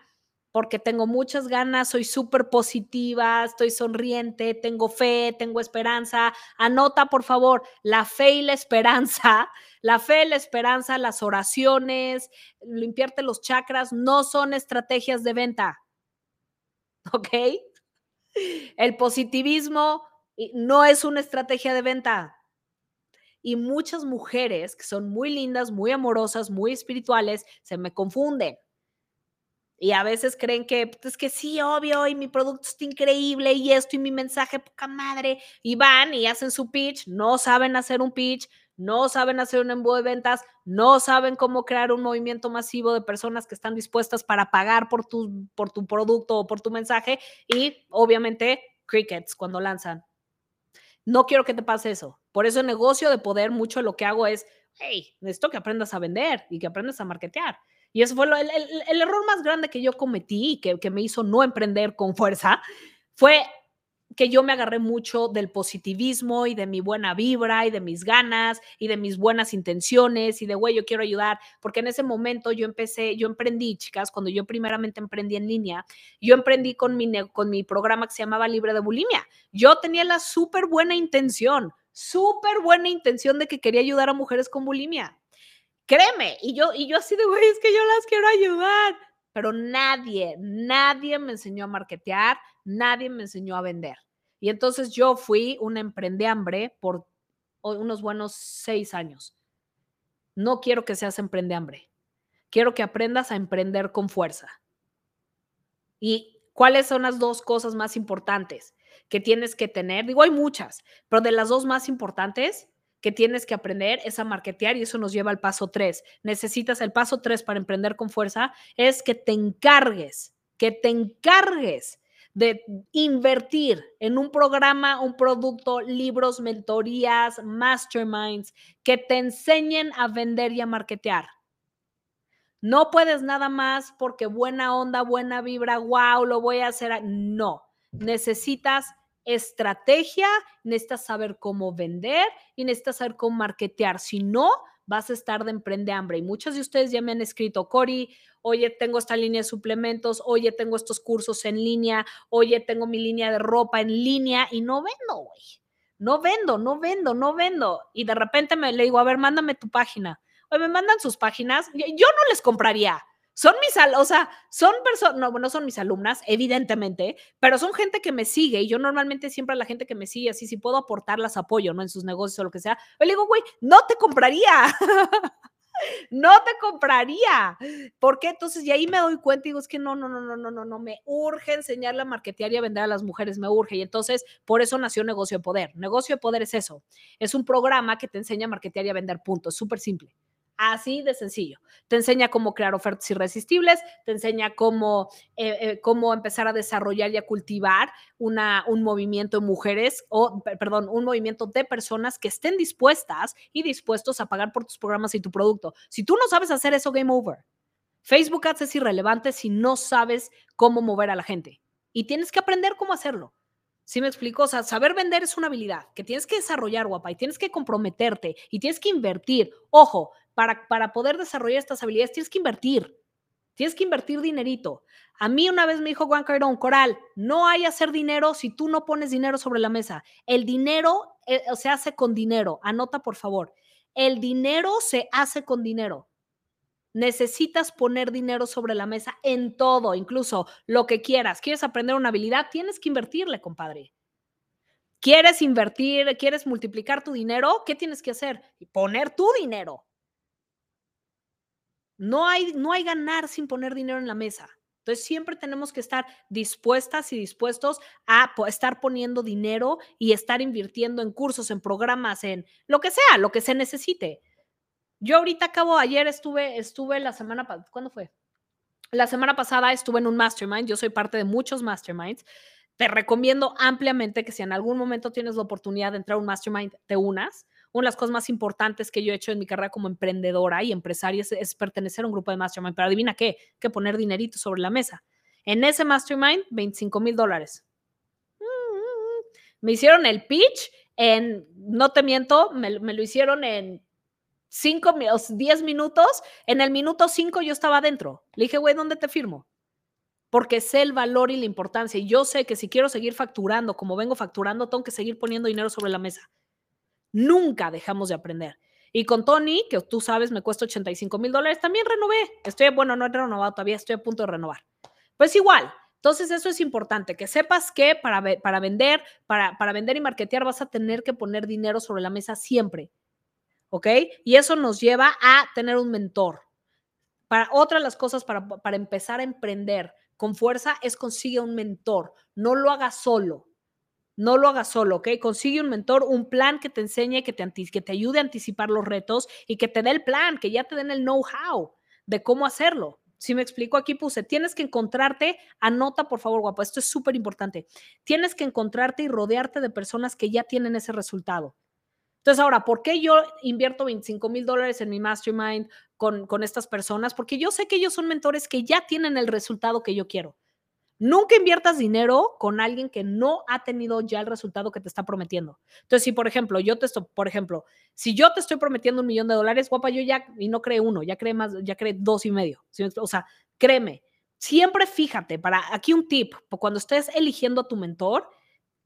porque tengo muchas ganas, soy súper positiva, estoy sonriente, tengo fe, tengo esperanza. Anota, por favor, la fe y la esperanza, la fe la esperanza, las oraciones, limpiarte los chakras, no son estrategias de venta. ¿ok? El positivismo no es una estrategia de venta. Y muchas mujeres que son muy lindas, muy amorosas, muy espirituales, se me confunden. Y a veces creen que pues, es que sí, obvio, y mi producto está increíble, y esto, y mi mensaje, poca madre. Y van y hacen su pitch, no saben hacer un pitch, no saben hacer un embudo de ventas, no saben cómo crear un movimiento masivo de personas que están dispuestas para pagar por tu, por tu producto o por tu mensaje y obviamente crickets cuando lanzan. No quiero que te pase eso. Por eso en negocio de poder mucho lo que hago es, hey, necesito que aprendas a vender y que aprendas a marketear. Y eso fue el, error más grande que yo cometí, que, que me hizo no emprender con fuerza, fue que yo me agarré mucho del positivismo y de mi buena vibra y de mis ganas y de mis buenas intenciones y de, güey, yo quiero ayudar, porque en ese momento yo empecé, yo emprendí, chicas, cuando yo primeramente emprendí en línea, yo emprendí con mi, con mi programa que se llamaba Libre de Bulimia. Yo tenía la súper buena intención, súper buena intención de que quería ayudar a mujeres con bulimia. Créeme, y yo, y yo así de, güey, es que yo las quiero ayudar, pero nadie, nadie me enseñó a marketear, nadie me enseñó a vender. Y entonces yo fui una emprendehambre por unos buenos seis años. No quiero que seas emprendehambre. Quiero que aprendas a emprender con fuerza. ¿Y cuáles son las dos cosas más importantes que tienes que tener? Digo, hay muchas, pero de las dos más importantes que tienes que aprender es a marketear y eso nos lleva al paso tres. Necesitas el paso tres para emprender con fuerza, es que te encargues, que te encargues de invertir en un programa, un producto, libros, mentorías, masterminds que te enseñen a vender y a marketear. No puedes nada más porque buena onda, buena vibra, wow, lo voy a hacer. No, necesitas estrategia, necesitas saber cómo vender y necesitas saber cómo marketear. Si no, vas a estar de emprende hambre. Y muchos de ustedes ya me han escrito, Cori, oye, tengo esta línea de suplementos, oye, tengo estos cursos en línea, oye, tengo mi línea de ropa en línea y no vendo, güey. No vendo, no vendo, no vendo. Y de repente me le digo, a ver, mándame tu página. Oye, me mandan sus páginas. Yo no les compraría. Son mis, o sea, son personas, no, no son mis alumnas, evidentemente, pero son gente que me sigue y yo normalmente siempre a la gente que me sigue, así si puedo aportarlas apoyo, ¿no? En sus negocios o lo que sea, le digo, güey, no te compraría. no te compraría. ¿Por qué? Entonces, y ahí me doy cuenta y digo, es que no, no, no, no, no, no, no, me urge enseñarle a marketear y a vender a las mujeres, me urge. Y entonces, por eso nació Negocio de Poder. Negocio de Poder es eso. Es un programa que te enseña a marketear y a vender, punto. Es súper simple. Así de sencillo. Te enseña cómo crear ofertas irresistibles, te enseña cómo, eh, eh, cómo empezar a desarrollar y a cultivar una, un movimiento de mujeres o, perdón, un movimiento de personas que estén dispuestas y dispuestos a pagar por tus programas y tu producto. Si tú no sabes hacer eso, game over. Facebook Ads es irrelevante si no sabes cómo mover a la gente y tienes que aprender cómo hacerlo. ¿Sí me explico? O sea, saber vender es una habilidad que tienes que desarrollar, guapa, y tienes que comprometerte y tienes que invertir. Ojo, para, poder desarrollar estas habilidades tienes que invertir. Tienes que invertir dinerito. A mí una vez me dijo Juan Cairón, Coral, no hay hacer dinero si tú no pones dinero sobre la mesa. El dinero eh, se hace con dinero. Anota, por favor. El dinero se hace con dinero. Necesitas poner dinero sobre la mesa en todo, incluso lo que quieras. ¿Quieres aprender una habilidad? Tienes que invertirle, compadre. ¿Quieres invertir? ¿Quieres multiplicar tu dinero? ¿Qué tienes que hacer? Poner tu dinero. No hay, no hay ganar sin poner dinero en la mesa. Entonces siempre tenemos que estar dispuestas y dispuestos a estar poniendo dinero y estar invirtiendo en cursos, en programas, en lo que sea, lo que se necesite. Yo ahorita acabo, ayer estuve, estuve la semana, ¿cuándo fue? La semana pasada estuve en un mastermind, yo soy parte de muchos masterminds. Te recomiendo ampliamente que si en algún momento tienes la oportunidad de entrar a un mastermind, te unas una de las cosas más importantes que yo he hecho en mi carrera como emprendedora y empresaria es, pertenecer a un grupo de mastermind. Pero adivina qué, que poner dinerito sobre la mesa. En ese mastermind, 25 mil dólares. Me hicieron el pitch en, no te miento, me, lo hicieron en 5 o 10 minutos. En el minuto 5 yo estaba adentro. Le dije, güey, ¿dónde te firmo? Porque sé el valor y la importancia. Y yo sé que si quiero seguir facturando como vengo facturando, tengo que seguir poniendo dinero sobre la mesa. Nunca dejamos de aprender. Y con Tony, que tú sabes, me cuesta 85 mil dólares, también renové. Estoy, bueno, no he renovado todavía, estoy a punto de renovar. Pues igual, entonces eso es importante, que sepas que para, para vender, para, para vender y marketear vas a tener que poner dinero sobre la mesa siempre. ¿Ok? Y eso nos lleva a tener un mentor. Para otra de las cosas para, para empezar a emprender con fuerza es consigue un mentor. No lo hagas solo. No lo hagas solo, ¿ok? Consigue un mentor, un plan que te enseñe, que te, que te ayude a anticipar los retos y que te dé el plan, que ya te den el know-how de cómo hacerlo. Si me explico, aquí puse, tienes que encontrarte, anota por favor, guapo, esto es súper importante. Tienes que encontrarte y rodearte de personas que ya tienen ese resultado. Entonces, ahora, ¿por qué yo invierto 25 mil dólares en mi mastermind con, con estas personas? Porque yo sé que ellos son mentores que ya tienen el resultado que yo quiero. Nunca inviertas dinero con alguien que no ha tenido ya el resultado que te está prometiendo. Entonces, si por ejemplo, yo te estoy, por ejemplo, si yo te estoy prometiendo un millón de dólares, guapa, yo ya, y no cree uno, ya cree más, ya cree dos y medio. O sea, créeme, siempre fíjate, para aquí un tip, cuando estés eligiendo a tu mentor,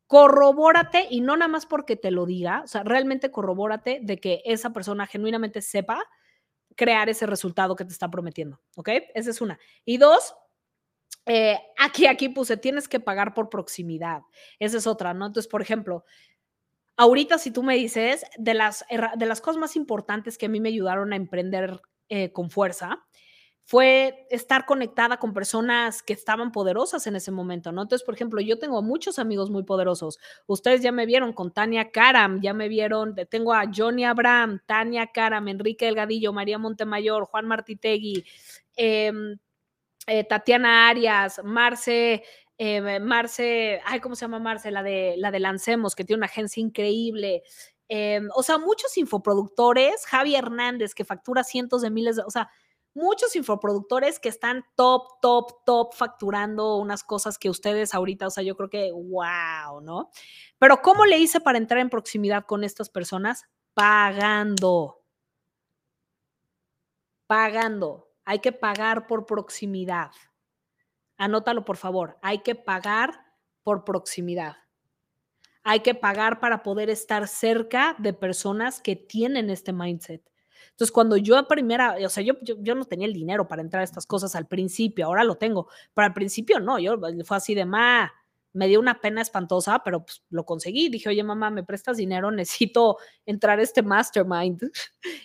corrobórate y no nada más porque te lo diga, o sea, realmente corrobórate de que esa persona genuinamente sepa crear ese resultado que te está prometiendo, ¿ok? Esa es una. Y dos, eh, aquí, aquí puse, tienes que pagar por proximidad. Esa es otra, ¿no? Entonces, por ejemplo, ahorita si tú me dices, de las, de las cosas más importantes que a mí me ayudaron a emprender eh, con fuerza, fue estar conectada con personas que estaban poderosas en ese momento, ¿no? Entonces, por ejemplo, yo tengo muchos amigos muy poderosos. Ustedes ya me vieron con Tania Karam, ya me vieron, tengo a Johnny Abraham, Tania Karam, Enrique Delgadillo, María Montemayor, Juan Martitegui, eh, eh, Tatiana Arias, Marce, eh, Marce, ay, ¿cómo se llama Marce? La de, la de Lancemos, que tiene una agencia increíble. Eh, o sea, muchos infoproductores, Javi Hernández, que factura cientos de miles de, o sea, muchos infoproductores que están top, top, top facturando unas cosas que ustedes ahorita, o sea, yo creo que, wow, ¿no? Pero ¿cómo le hice para entrar en proximidad con estas personas? Pagando. Pagando. Hay que pagar por proximidad. Anótalo, por favor. Hay que pagar por proximidad. Hay que pagar para poder estar cerca de personas que tienen este mindset. Entonces, cuando yo a primera, o sea, yo, yo, no tenía el dinero para entrar a estas cosas al principio, ahora lo tengo, pero al principio no, yo fue así de, ma, me dio una pena espantosa, pero pues, lo conseguí. Dije, oye, mamá, ¿me prestas dinero? Necesito entrar a este mastermind.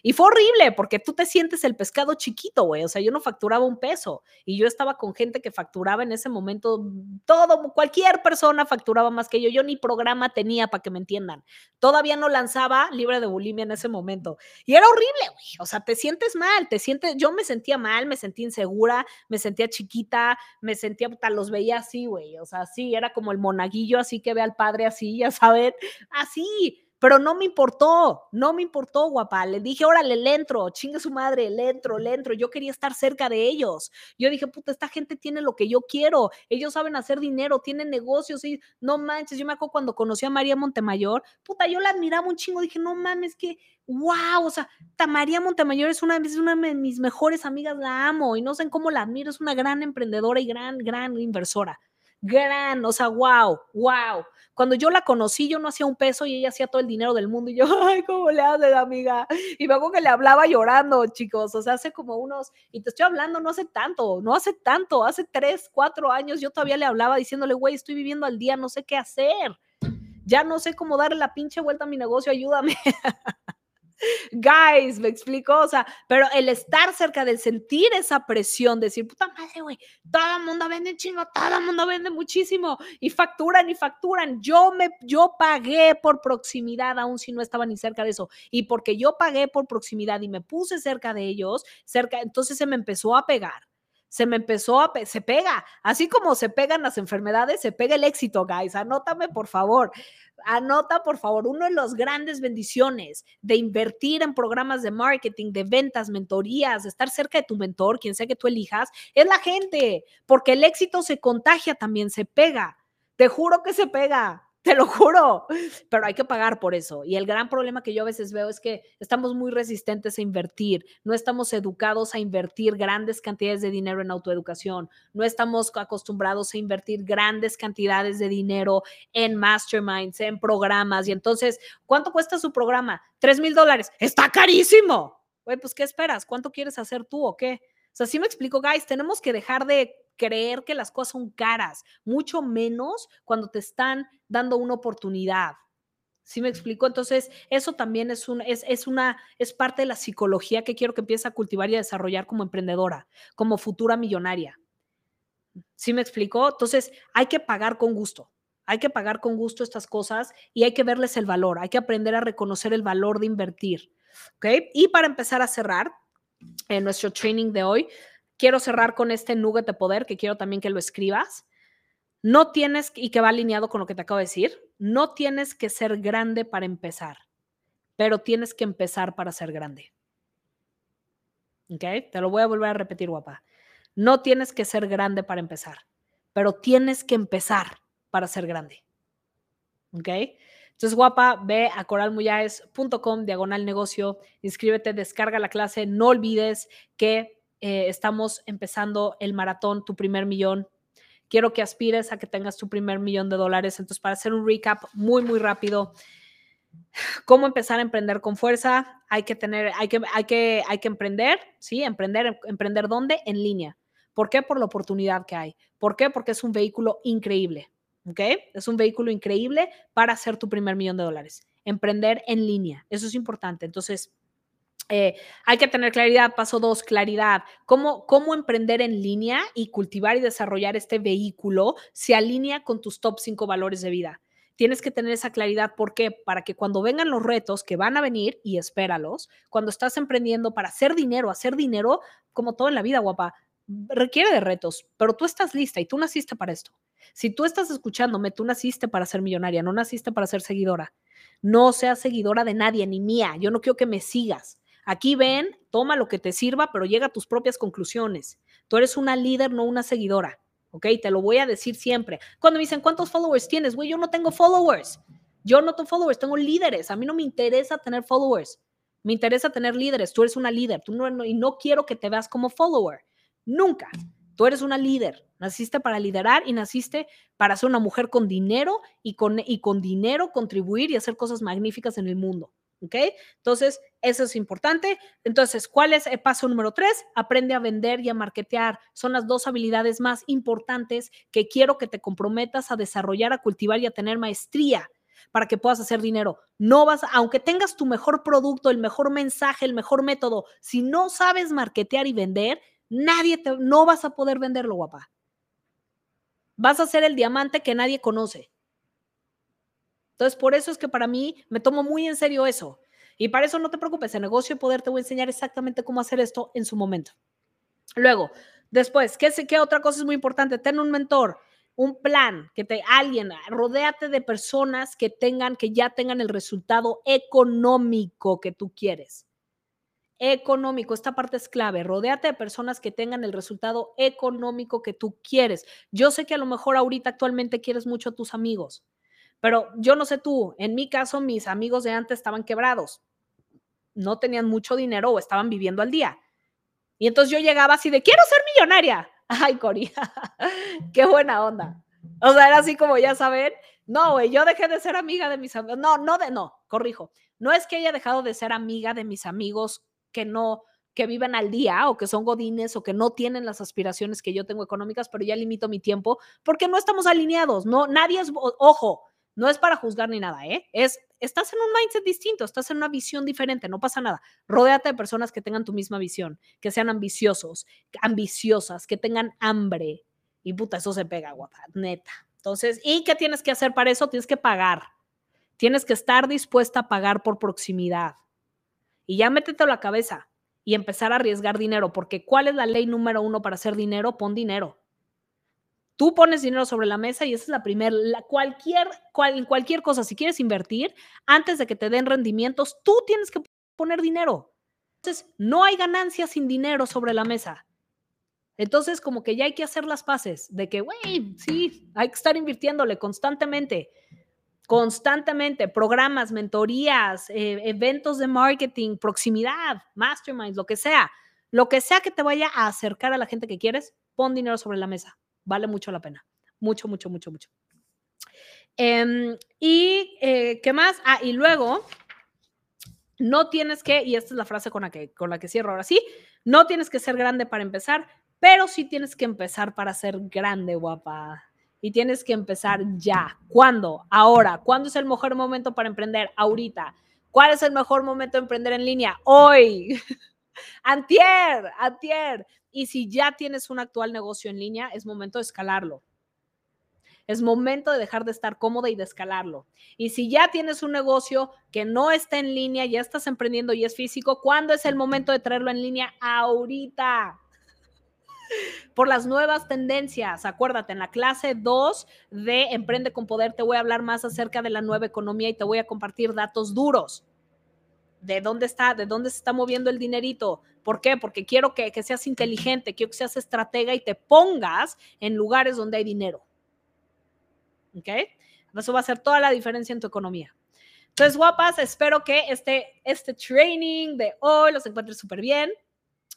Y fue horrible porque tú te sientes el pescado chiquito, güey. O sea, yo no facturaba un peso y yo estaba con gente que facturaba en ese momento todo, cualquier persona facturaba más que yo. Yo ni programa tenía para que me entiendan. Todavía no lanzaba libre de bulimia en ese momento. Y era horrible, güey. O sea, te sientes mal, te sientes, yo me sentía mal, me sentía insegura, me sentía chiquita, me sentía, los veía así, güey. O sea, sí, era como el monaguillo así que ve al padre así, ya saben, así. Pero no me importó, no me importó, guapa. Le dije, órale, le entro, chingue su madre, le entro, le entro. Yo quería estar cerca de ellos. Yo dije, puta, esta gente tiene lo que yo quiero. Ellos saben hacer dinero, tienen negocios y no manches. Yo me acuerdo cuando conocí a María Montemayor, puta, yo la admiraba un chingo. Dije, no mames, que wow, o sea, María Montemayor es una, es una de mis mejores amigas, la amo y no sé cómo la admiro. Es una gran emprendedora y gran, gran inversora gran, o sea, wow, wow. Cuando yo la conocí, yo no hacía un peso y ella hacía todo el dinero del mundo y yo, ay, ¿cómo le haces, amiga? Y acuerdo que le hablaba llorando, chicos, o sea, hace como unos, y te estoy hablando, no hace tanto, no hace tanto, hace tres, cuatro años yo todavía le hablaba diciéndole, güey, estoy viviendo al día, no sé qué hacer. Ya no sé cómo darle la pinche vuelta a mi negocio, ayúdame. Guys, me explico, o sea, pero el estar cerca del sentir esa presión, decir, puta madre, güey, todo el mundo vende chingo, todo el mundo vende muchísimo y facturan y facturan. Yo me, yo pagué por proximidad, aun si no estaba ni cerca de eso. Y porque yo pagué por proximidad y me puse cerca de ellos, cerca, entonces se me empezó a pegar se me empezó a, se pega, así como se pegan las enfermedades, se pega el éxito, guys, anótame por favor, anota por favor, uno de las grandes bendiciones de invertir en programas de marketing, de ventas, mentorías, de estar cerca de tu mentor, quien sea que tú elijas, es la gente, porque el éxito se contagia también, se pega, te juro que se pega, te lo juro, pero hay que pagar por eso. Y el gran problema que yo a veces veo es que estamos muy resistentes a invertir, no estamos educados a invertir grandes cantidades de dinero en autoeducación, no estamos acostumbrados a invertir grandes cantidades de dinero en masterminds, en programas. Y entonces, ¿cuánto cuesta su programa? Tres mil dólares. Está carísimo. pues, ¿qué esperas? ¿Cuánto quieres hacer tú o qué? Sea, sí me explico, guys, tenemos que dejar de creer que las cosas son caras, mucho menos cuando te están dando una oportunidad. ¿Sí me explico? Entonces, eso también es, un, es, es, una, es parte de la psicología que quiero que empieces a cultivar y a desarrollar como emprendedora, como futura millonaria. ¿Sí me explico? Entonces, hay que pagar con gusto. Hay que pagar con gusto estas cosas y hay que verles el valor, hay que aprender a reconocer el valor de invertir. ¿Ok? Y para empezar a cerrar en nuestro training de hoy, quiero cerrar con este nugget de poder que quiero también que lo escribas. No tienes, y que va alineado con lo que te acabo de decir, no tienes que ser grande para empezar, pero tienes que empezar para ser grande. ¿Ok? Te lo voy a volver a repetir, guapa. No tienes que ser grande para empezar, pero tienes que empezar para ser grande. ¿Ok? Entonces, guapa, ve a coralmuyáez.com, diagonal negocio, inscríbete, descarga la clase. No olvides que eh, estamos empezando el maratón, tu primer millón. Quiero que aspires a que tengas tu primer millón de dólares. Entonces, para hacer un recap muy, muy rápido, ¿cómo empezar a emprender con fuerza? Hay que tener, hay que, hay que, hay que emprender, ¿sí? Emprender, emprender dónde? En línea. ¿Por qué? Por la oportunidad que hay. ¿Por qué? Porque es un vehículo increíble. ¿Ok? Es un vehículo increíble para hacer tu primer millón de dólares. Emprender en línea, eso es importante. Entonces, eh, hay que tener claridad. Paso dos, claridad. ¿Cómo, ¿Cómo emprender en línea y cultivar y desarrollar este vehículo se alinea con tus top cinco valores de vida? Tienes que tener esa claridad. ¿Por qué? Para que cuando vengan los retos que van a venir, y espéralos, cuando estás emprendiendo para hacer dinero, hacer dinero, como todo en la vida, guapa, requiere de retos, pero tú estás lista y tú naciste para esto. Si tú estás escuchándome, tú naciste para ser millonaria, no naciste para ser seguidora. No seas seguidora de nadie, ni mía. Yo no quiero que me sigas. Aquí ven, toma lo que te sirva, pero llega a tus propias conclusiones. Tú eres una líder, no una seguidora. ¿Ok? Te lo voy a decir siempre. Cuando me dicen, ¿cuántos followers tienes? Güey, yo no tengo followers. Yo no tengo followers, tengo líderes. A mí no me interesa tener followers. Me interesa tener líderes. Tú eres una líder. Tú no, y no quiero que te veas como follower. Nunca. Tú eres una líder, naciste para liderar y naciste para ser una mujer con dinero y con, y con dinero contribuir y hacer cosas magníficas en el mundo. ¿Ok? Entonces, eso es importante. Entonces, ¿cuál es el paso número tres? Aprende a vender y a marketear. Son las dos habilidades más importantes que quiero que te comprometas a desarrollar, a cultivar y a tener maestría para que puedas hacer dinero. No vas, aunque tengas tu mejor producto, el mejor mensaje, el mejor método, si no sabes marketear y vender, Nadie te, no vas a poder venderlo, guapa. Vas a ser el diamante que nadie conoce. Entonces, por eso es que para mí me tomo muy en serio eso. Y para eso no te preocupes, en negocio de poder te voy a enseñar exactamente cómo hacer esto en su momento. Luego, después, ¿qué, qué otra cosa es muy importante? Ten un mentor, un plan, que te alguien, rodéate de personas que tengan que ya tengan el resultado económico que tú quieres económico. Esta parte es clave. Rodéate de personas que tengan el resultado económico que tú quieres. Yo sé que a lo mejor ahorita actualmente quieres mucho a tus amigos, pero yo no sé tú. En mi caso, mis amigos de antes estaban quebrados. No tenían mucho dinero o estaban viviendo al día. Y entonces yo llegaba así de, quiero ser millonaria. Ay, Cori, qué buena onda. O sea, era así como, ya saben, no, güey, yo dejé de ser amiga de mis amigos. No, no, de, no, corrijo. No es que haya dejado de ser amiga de mis amigos que no, que viven al día o que son godines o que no tienen las aspiraciones que yo tengo económicas, pero ya limito mi tiempo porque no estamos alineados, no, nadie es, ojo, no es para juzgar ni nada, ¿eh? Es, estás en un mindset distinto, estás en una visión diferente, no pasa nada. Rodéate de personas que tengan tu misma visión, que sean ambiciosos, ambiciosas, que tengan hambre. Y puta, eso se pega, guapa, neta. Entonces, ¿y qué tienes que hacer para eso? Tienes que pagar. Tienes que estar dispuesta a pagar por proximidad. Y ya métete a la cabeza y empezar a arriesgar dinero, porque ¿cuál es la ley número uno para hacer dinero? Pon dinero. Tú pones dinero sobre la mesa y esa es la primera, cualquier, cual, cualquier cosa, si quieres invertir, antes de que te den rendimientos, tú tienes que poner dinero. Entonces, no hay ganancia sin dinero sobre la mesa. Entonces, como que ya hay que hacer las paces de que, güey, sí, hay que estar invirtiéndole constantemente constantemente, programas, mentorías, eh, eventos de marketing, proximidad, masterminds, lo que sea, lo que sea que te vaya a acercar a la gente que quieres, pon dinero sobre la mesa. Vale mucho la pena. Mucho, mucho, mucho, mucho. Em, y eh, qué más? Ah, y luego, no tienes que, y esta es la frase con la, que, con la que cierro ahora sí, no tienes que ser grande para empezar, pero sí tienes que empezar para ser grande, guapa y tienes que empezar ya. ¿Cuándo? Ahora. ¿Cuándo es el mejor momento para emprender? Ahorita. ¿Cuál es el mejor momento de emprender en línea? Hoy. antier, antier. Y si ya tienes un actual negocio en línea, es momento de escalarlo. Es momento de dejar de estar cómoda y de escalarlo. Y si ya tienes un negocio que no está en línea, ya estás emprendiendo y es físico, ¿cuándo es el momento de traerlo en línea? Ahorita por las nuevas tendencias. Acuérdate, en la clase 2 de Emprende con Poder te voy a hablar más acerca de la nueva economía y te voy a compartir datos duros. ¿De dónde está? ¿De dónde se está moviendo el dinerito? ¿Por qué? Porque quiero que, que seas inteligente, quiero que seas estratega y te pongas en lugares donde hay dinero. ¿Ok? Eso va a hacer toda la diferencia en tu economía. Entonces, guapas, espero que este, este training de hoy los encuentres súper bien.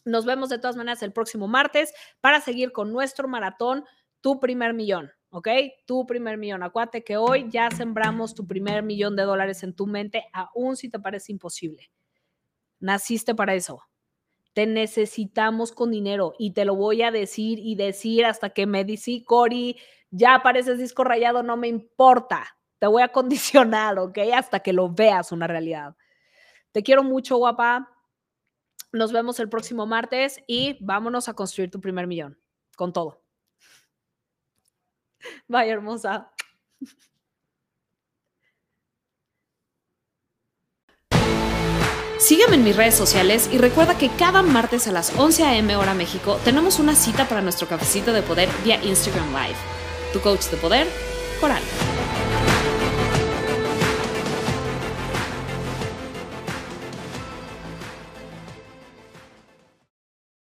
Nos vemos de todas maneras el próximo martes para seguir con nuestro maratón, tu primer millón. ¿ok? Tu primer millón. Acuérdate que hoy ya sembramos tu primer millón de dólares en tu mente, aún si te parece imposible. Naciste para eso. Te necesitamos con dinero y te lo voy a decir y decir hasta que me dice, Cori, ya pareces disco rayado, no me importa. Te voy a condicionar, ¿ok? Hasta que lo veas una realidad. Te quiero mucho, guapa. Nos vemos el próximo martes y vámonos a construir tu primer millón con todo. Vaya hermosa. Sígueme en mis redes sociales y recuerda que cada martes a las 11 a.m. hora México tenemos una cita para nuestro cafecito de poder vía Instagram Live. Tu coach de poder, Coral.